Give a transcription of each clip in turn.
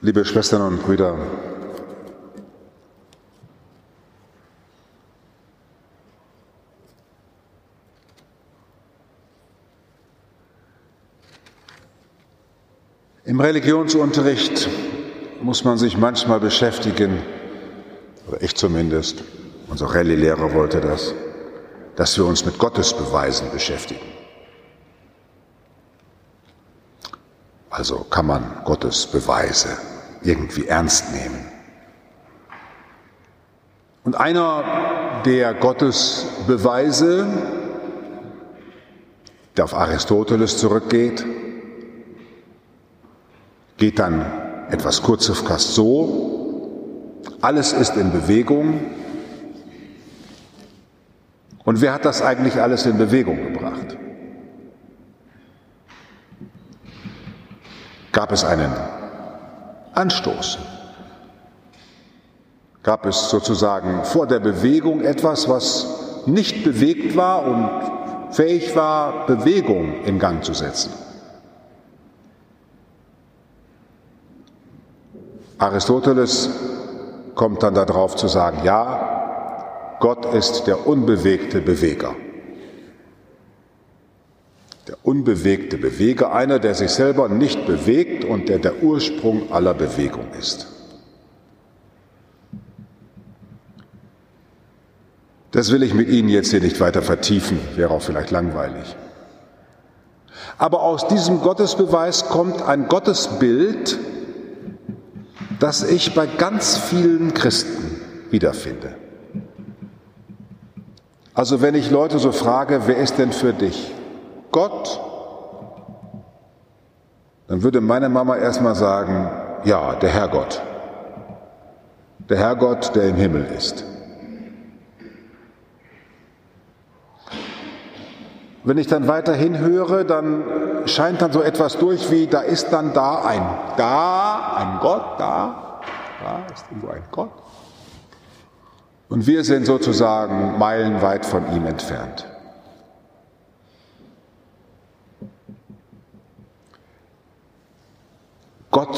Liebe Schwestern und Brüder, Im Religionsunterricht muss man sich manchmal beschäftigen, oder ich zumindest, unser Rallye-Lehrer wollte das, dass wir uns mit Gottesbeweisen beschäftigen. Also kann man Gottes Beweise irgendwie ernst nehmen. Und einer der Gottesbeweise, der auf Aristoteles zurückgeht, geht dann etwas kurz auf fast so, alles ist in Bewegung. Und wer hat das eigentlich alles in Bewegung gebracht? Gab es einen Anstoß? Gab es sozusagen vor der Bewegung etwas, was nicht bewegt war und fähig war, Bewegung in Gang zu setzen? Aristoteles kommt dann darauf zu sagen, ja, Gott ist der unbewegte Beweger. Der unbewegte Beweger, einer, der sich selber nicht bewegt und der der Ursprung aller Bewegung ist. Das will ich mit Ihnen jetzt hier nicht weiter vertiefen, wäre auch vielleicht langweilig. Aber aus diesem Gottesbeweis kommt ein Gottesbild, das ich bei ganz vielen Christen wiederfinde. Also wenn ich Leute so frage, wer ist denn für dich? Gott? Dann würde meine Mama erstmal sagen, ja, der Herrgott. Der Herrgott, der im Himmel ist. Wenn ich dann weiterhin höre, dann scheint dann so etwas durch wie, da ist dann da ein, da ein Gott, da, da ist irgendwo ein Gott. Und wir sind sozusagen meilenweit von ihm entfernt.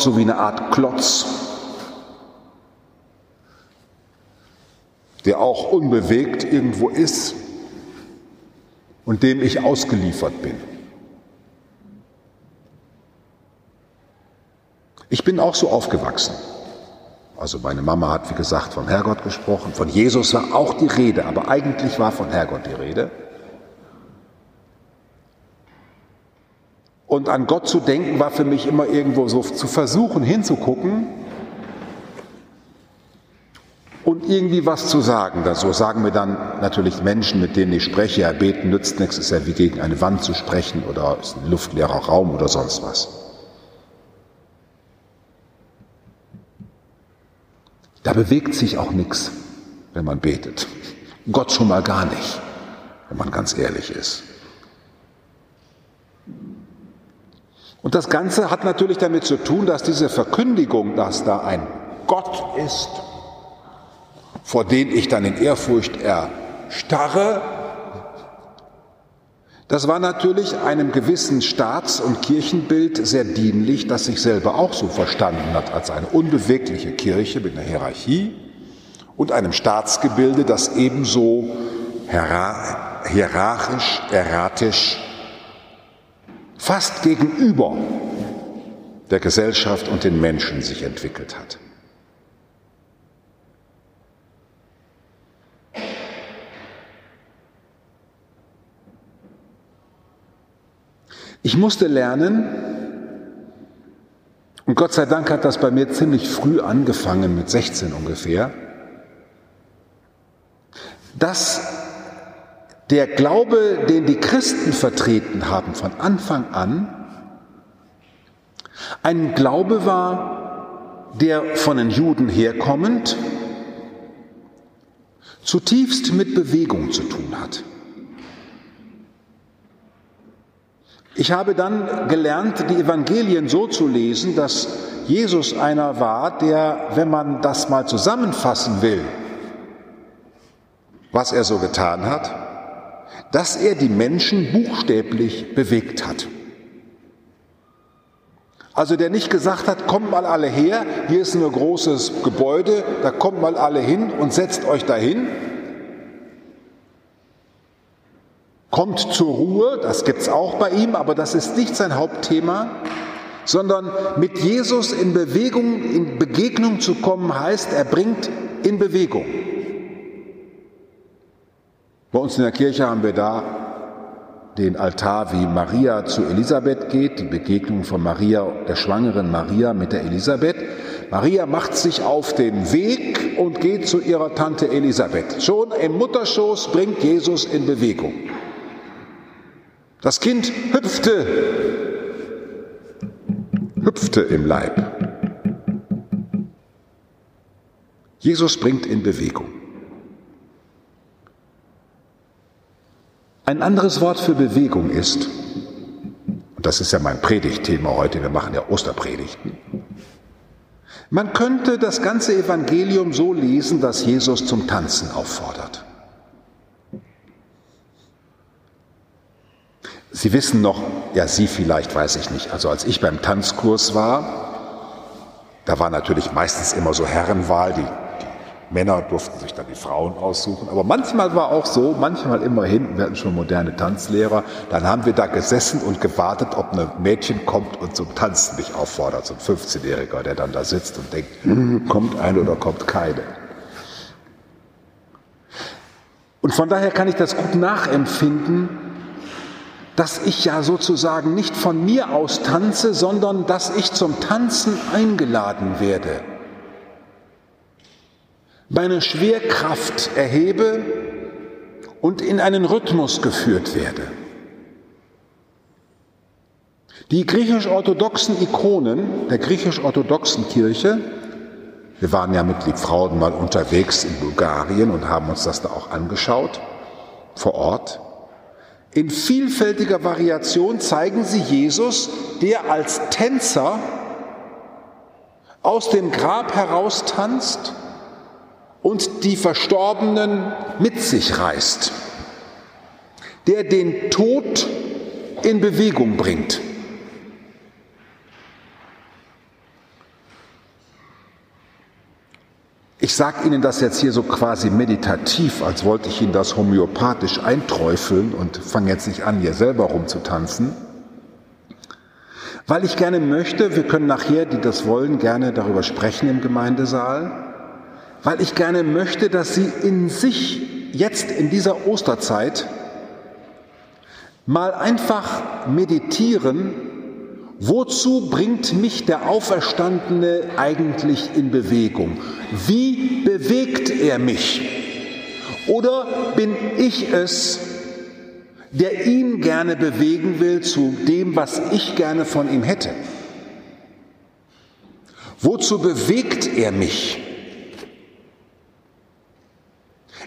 So wie eine Art Klotz, der auch unbewegt irgendwo ist und dem ich ausgeliefert bin. Ich bin auch so aufgewachsen. Also meine Mama hat, wie gesagt, vom Herrgott gesprochen, von Jesus war auch die Rede, aber eigentlich war von Herrgott die Rede. Und an Gott zu denken war für mich immer irgendwo so zu versuchen hinzugucken und irgendwie was zu sagen. So sagen mir dann natürlich Menschen, mit denen ich spreche, ja, beten nützt nichts, ist ja wie gegen eine Wand zu sprechen oder ist ein luftleerer Raum oder sonst was. Da bewegt sich auch nichts, wenn man betet. Gott schon mal gar nicht, wenn man ganz ehrlich ist. Und das Ganze hat natürlich damit zu tun, dass diese Verkündigung, dass da ein Gott ist, vor den ich dann in Ehrfurcht erstarre, das war natürlich einem gewissen Staats- und Kirchenbild sehr dienlich, das sich selber auch so verstanden hat als eine unbewegliche Kirche mit einer Hierarchie und einem Staatsgebilde, das ebenso hierarchisch, erratisch, fast gegenüber der Gesellschaft und den Menschen sich entwickelt hat. Ich musste lernen, und Gott sei Dank hat das bei mir ziemlich früh angefangen, mit 16 ungefähr, dass der Glaube, den die Christen vertreten haben von Anfang an, ein Glaube war, der von den Juden herkommend zutiefst mit Bewegung zu tun hat. Ich habe dann gelernt, die Evangelien so zu lesen, dass Jesus einer war, der, wenn man das mal zusammenfassen will, was er so getan hat, dass er die Menschen buchstäblich bewegt hat. Also der nicht gesagt hat, kommt mal alle her, hier ist ein großes Gebäude, da kommt mal alle hin und setzt euch dahin. Kommt zur Ruhe, das gibt es auch bei ihm, aber das ist nicht sein Hauptthema, sondern mit Jesus in Bewegung, in Begegnung zu kommen, heißt, er bringt in Bewegung. Bei uns in der Kirche haben wir da den Altar, wie Maria zu Elisabeth geht, die Begegnung von Maria, der schwangeren Maria mit der Elisabeth. Maria macht sich auf den Weg und geht zu ihrer Tante Elisabeth. Schon im Mutterschoß bringt Jesus in Bewegung. Das Kind hüpfte, hüpfte im Leib. Jesus bringt in Bewegung. Ein anderes Wort für Bewegung ist, und das ist ja mein Predigtthema heute, wir machen ja Osterpredigten, man könnte das ganze Evangelium so lesen, dass Jesus zum Tanzen auffordert. Sie wissen noch, ja Sie vielleicht, weiß ich nicht, also als ich beim Tanzkurs war, da war natürlich meistens immer so Herrenwahl, die Männer durften sich dann die Frauen aussuchen. Aber manchmal war auch so, manchmal immerhin, wir hatten schon moderne Tanzlehrer, dann haben wir da gesessen und gewartet, ob ein Mädchen kommt und zum Tanzen mich auffordert. So ein 15-Jähriger, der dann da sitzt und denkt, hm, kommt eine oder kommt keine. Und von daher kann ich das gut nachempfinden, dass ich ja sozusagen nicht von mir aus tanze, sondern dass ich zum Tanzen eingeladen werde meine Schwerkraft erhebe und in einen Rhythmus geführt werde. Die griechisch-orthodoxen Ikonen der griechisch-orthodoxen Kirche, wir waren ja mit Liebfrauen mal unterwegs in Bulgarien und haben uns das da auch angeschaut, vor Ort, in vielfältiger Variation zeigen sie Jesus, der als Tänzer aus dem Grab heraustanzt und die Verstorbenen mit sich reißt, der den Tod in Bewegung bringt. Ich sage Ihnen das jetzt hier so quasi meditativ, als wollte ich Ihnen das homöopathisch einträufeln und fange jetzt nicht an, hier selber rumzutanzen, weil ich gerne möchte, wir können nachher, die das wollen, gerne darüber sprechen im Gemeindesaal, weil ich gerne möchte, dass Sie in sich jetzt in dieser Osterzeit mal einfach meditieren, wozu bringt mich der Auferstandene eigentlich in Bewegung? Wie bewegt er mich? Oder bin ich es, der ihn gerne bewegen will zu dem, was ich gerne von ihm hätte? Wozu bewegt er mich?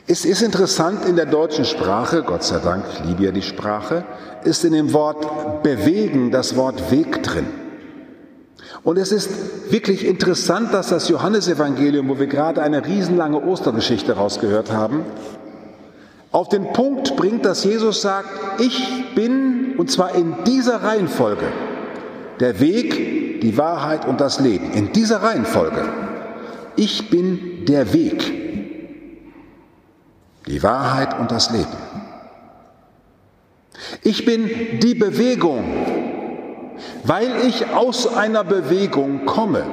Es ist interessant in der deutschen Sprache, Gott sei Dank, ich liebe ja die Sprache, ist in dem Wort bewegen das Wort Weg drin. Und es ist wirklich interessant, dass das Johannesevangelium, wo wir gerade eine riesenlange Ostergeschichte rausgehört haben, auf den Punkt bringt, dass Jesus sagt, ich bin, und zwar in dieser Reihenfolge, der Weg, die Wahrheit und das Leben. In dieser Reihenfolge. Ich bin der Weg die Wahrheit und das Leben. Ich bin die Bewegung, weil ich aus einer Bewegung komme.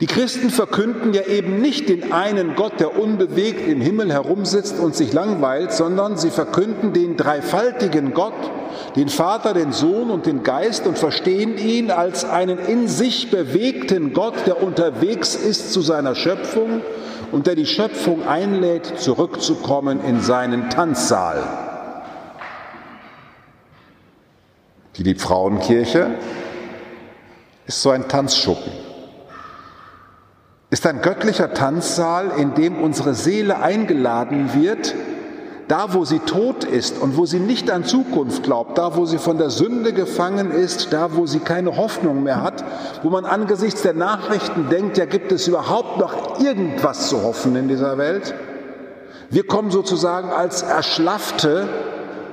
Die Christen verkünden ja eben nicht den einen Gott, der unbewegt im Himmel herumsitzt und sich langweilt, sondern sie verkünden den dreifaltigen Gott, den Vater, den Sohn und den Geist und verstehen ihn als einen in sich bewegten Gott, der unterwegs ist zu seiner Schöpfung und der die Schöpfung einlädt, zurückzukommen in seinen Tanzsaal. Die Liebfrauenkirche ist so ein Tanzschuppen, ist ein göttlicher Tanzsaal, in dem unsere Seele eingeladen wird, da wo sie tot ist und wo sie nicht an Zukunft glaubt, da wo sie von der Sünde gefangen ist, da wo sie keine Hoffnung mehr hat, wo man angesichts der Nachrichten denkt, ja gibt es überhaupt noch irgendwas zu hoffen in dieser Welt. Wir kommen sozusagen als erschlaffte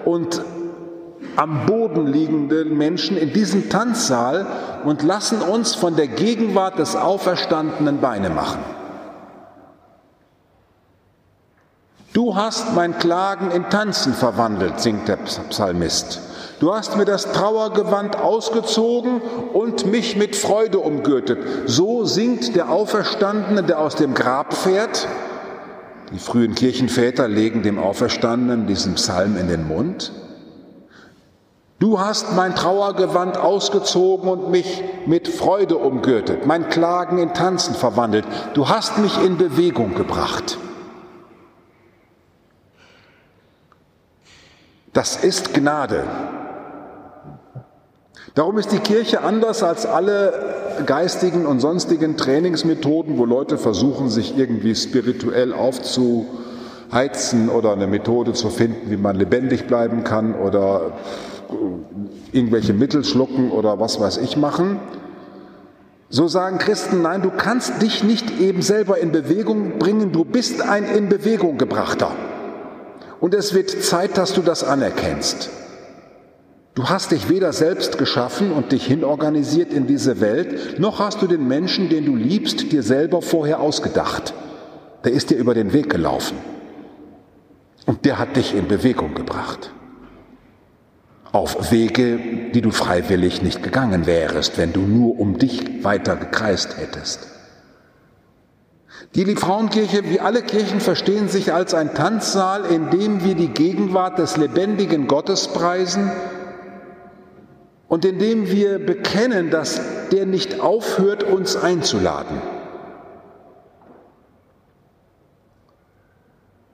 und am Boden liegenden Menschen in diesen Tanzsaal und lassen uns von der Gegenwart des Auferstandenen Beine machen. Du hast mein Klagen in Tanzen verwandelt, singt der Psalmist. Du hast mir das Trauergewand ausgezogen und mich mit Freude umgürtet. So singt der Auferstandene, der aus dem Grab fährt. Die frühen Kirchenväter legen dem Auferstandenen diesen Psalm in den Mund. Du hast mein Trauergewand ausgezogen und mich mit Freude umgürtet, mein Klagen in Tanzen verwandelt. Du hast mich in Bewegung gebracht. Das ist Gnade. Darum ist die Kirche anders als alle geistigen und sonstigen Trainingsmethoden, wo Leute versuchen, sich irgendwie spirituell aufzuheizen oder eine Methode zu finden, wie man lebendig bleiben kann oder irgendwelche Mittel schlucken oder was weiß ich machen. So sagen Christen, nein, du kannst dich nicht eben selber in Bewegung bringen, du bist ein in Bewegung gebrachter. Und es wird Zeit, dass du das anerkennst. Du hast dich weder selbst geschaffen und dich hinorganisiert in diese Welt, noch hast du den Menschen, den du liebst, dir selber vorher ausgedacht. Der ist dir über den Weg gelaufen. Und der hat dich in Bewegung gebracht. Auf Wege, die du freiwillig nicht gegangen wärest, wenn du nur um dich weiter gekreist hättest. Die Liebfrauenkirche, wie alle Kirchen, verstehen sich als ein Tanzsaal, in dem wir die Gegenwart des lebendigen Gottes preisen und in dem wir bekennen, dass der nicht aufhört, uns einzuladen.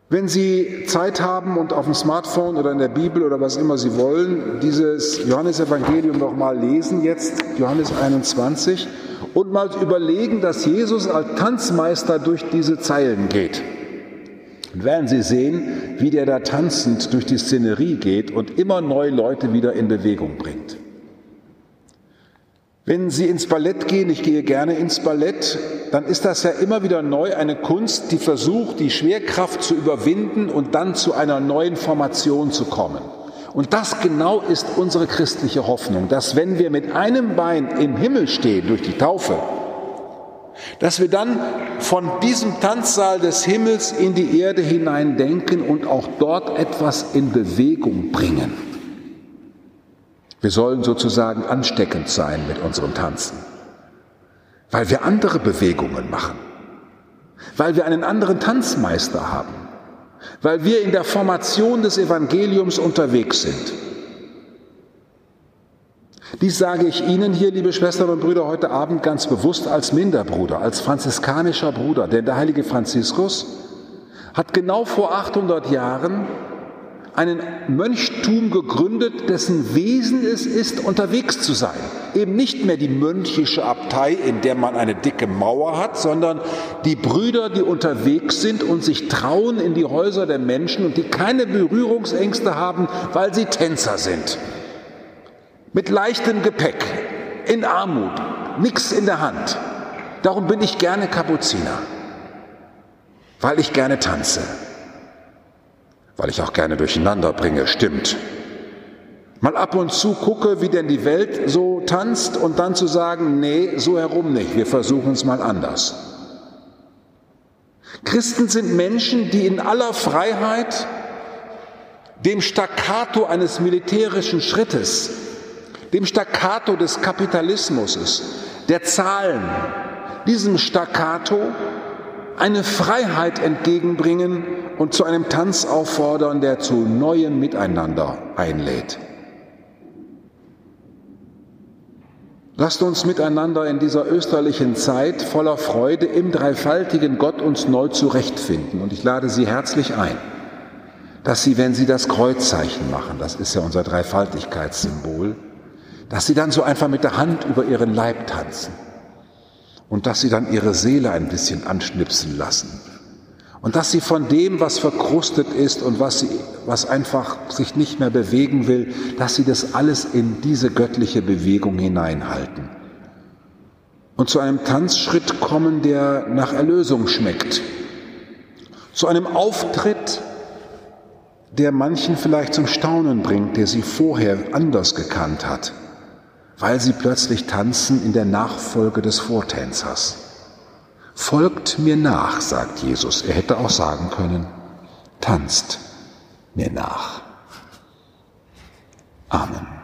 Wenn Sie Zeit haben und auf dem Smartphone oder in der Bibel oder was immer Sie wollen, dieses Johannesevangelium noch mal lesen, jetzt Johannes 21, und mal überlegen, dass Jesus als Tanzmeister durch diese Zeilen geht. Und werden Sie sehen, wie der da tanzend durch die Szenerie geht und immer neue Leute wieder in Bewegung bringt. Wenn Sie ins Ballett gehen, ich gehe gerne ins Ballett, dann ist das ja immer wieder neu eine Kunst, die versucht, die Schwerkraft zu überwinden und dann zu einer neuen Formation zu kommen. Und das genau ist unsere christliche Hoffnung, dass wenn wir mit einem Bein im Himmel stehen durch die Taufe, dass wir dann von diesem Tanzsaal des Himmels in die Erde hinein denken und auch dort etwas in Bewegung bringen. Wir sollen sozusagen ansteckend sein mit unserem Tanzen, weil wir andere Bewegungen machen, weil wir einen anderen Tanzmeister haben weil wir in der Formation des Evangeliums unterwegs sind. Dies sage ich Ihnen hier, liebe Schwestern und Brüder, heute Abend ganz bewusst als Minderbruder, als franziskanischer Bruder, denn der heilige Franziskus hat genau vor 800 Jahren einen Mönchtum gegründet, dessen Wesen es ist, unterwegs zu sein. Eben nicht mehr die mönchische Abtei, in der man eine dicke Mauer hat, sondern die Brüder, die unterwegs sind und sich trauen in die Häuser der Menschen und die keine Berührungsängste haben, weil sie Tänzer sind. Mit leichtem Gepäck, in Armut, nichts in der Hand. Darum bin ich gerne Kapuziner, weil ich gerne tanze weil ich auch gerne durcheinander bringe, stimmt. Mal ab und zu gucke, wie denn die Welt so tanzt und dann zu sagen, nee, so herum nicht, wir versuchen es mal anders. Christen sind Menschen, die in aller Freiheit dem Staccato eines militärischen Schrittes, dem Staccato des Kapitalismus, der Zahlen, diesem Staccato eine Freiheit entgegenbringen und zu einem Tanz auffordern, der zu neuem Miteinander einlädt. Lasst uns miteinander in dieser österlichen Zeit voller Freude im dreifaltigen Gott uns neu zurechtfinden. Und ich lade Sie herzlich ein, dass Sie, wenn Sie das Kreuzzeichen machen, das ist ja unser Dreifaltigkeitssymbol, dass Sie dann so einfach mit der Hand über Ihren Leib tanzen und dass Sie dann Ihre Seele ein bisschen anschnipsen lassen und dass sie von dem, was verkrustet ist und was, sie, was einfach sich nicht mehr bewegen will, dass sie das alles in diese göttliche Bewegung hineinhalten. Und zu einem Tanzschritt kommen, der nach Erlösung schmeckt. Zu einem Auftritt, der manchen vielleicht zum Staunen bringt, der sie vorher anders gekannt hat, weil sie plötzlich tanzen in der Nachfolge des Vortänzers. Folgt mir nach, sagt Jesus. Er hätte auch sagen können, tanzt mir nach. Amen.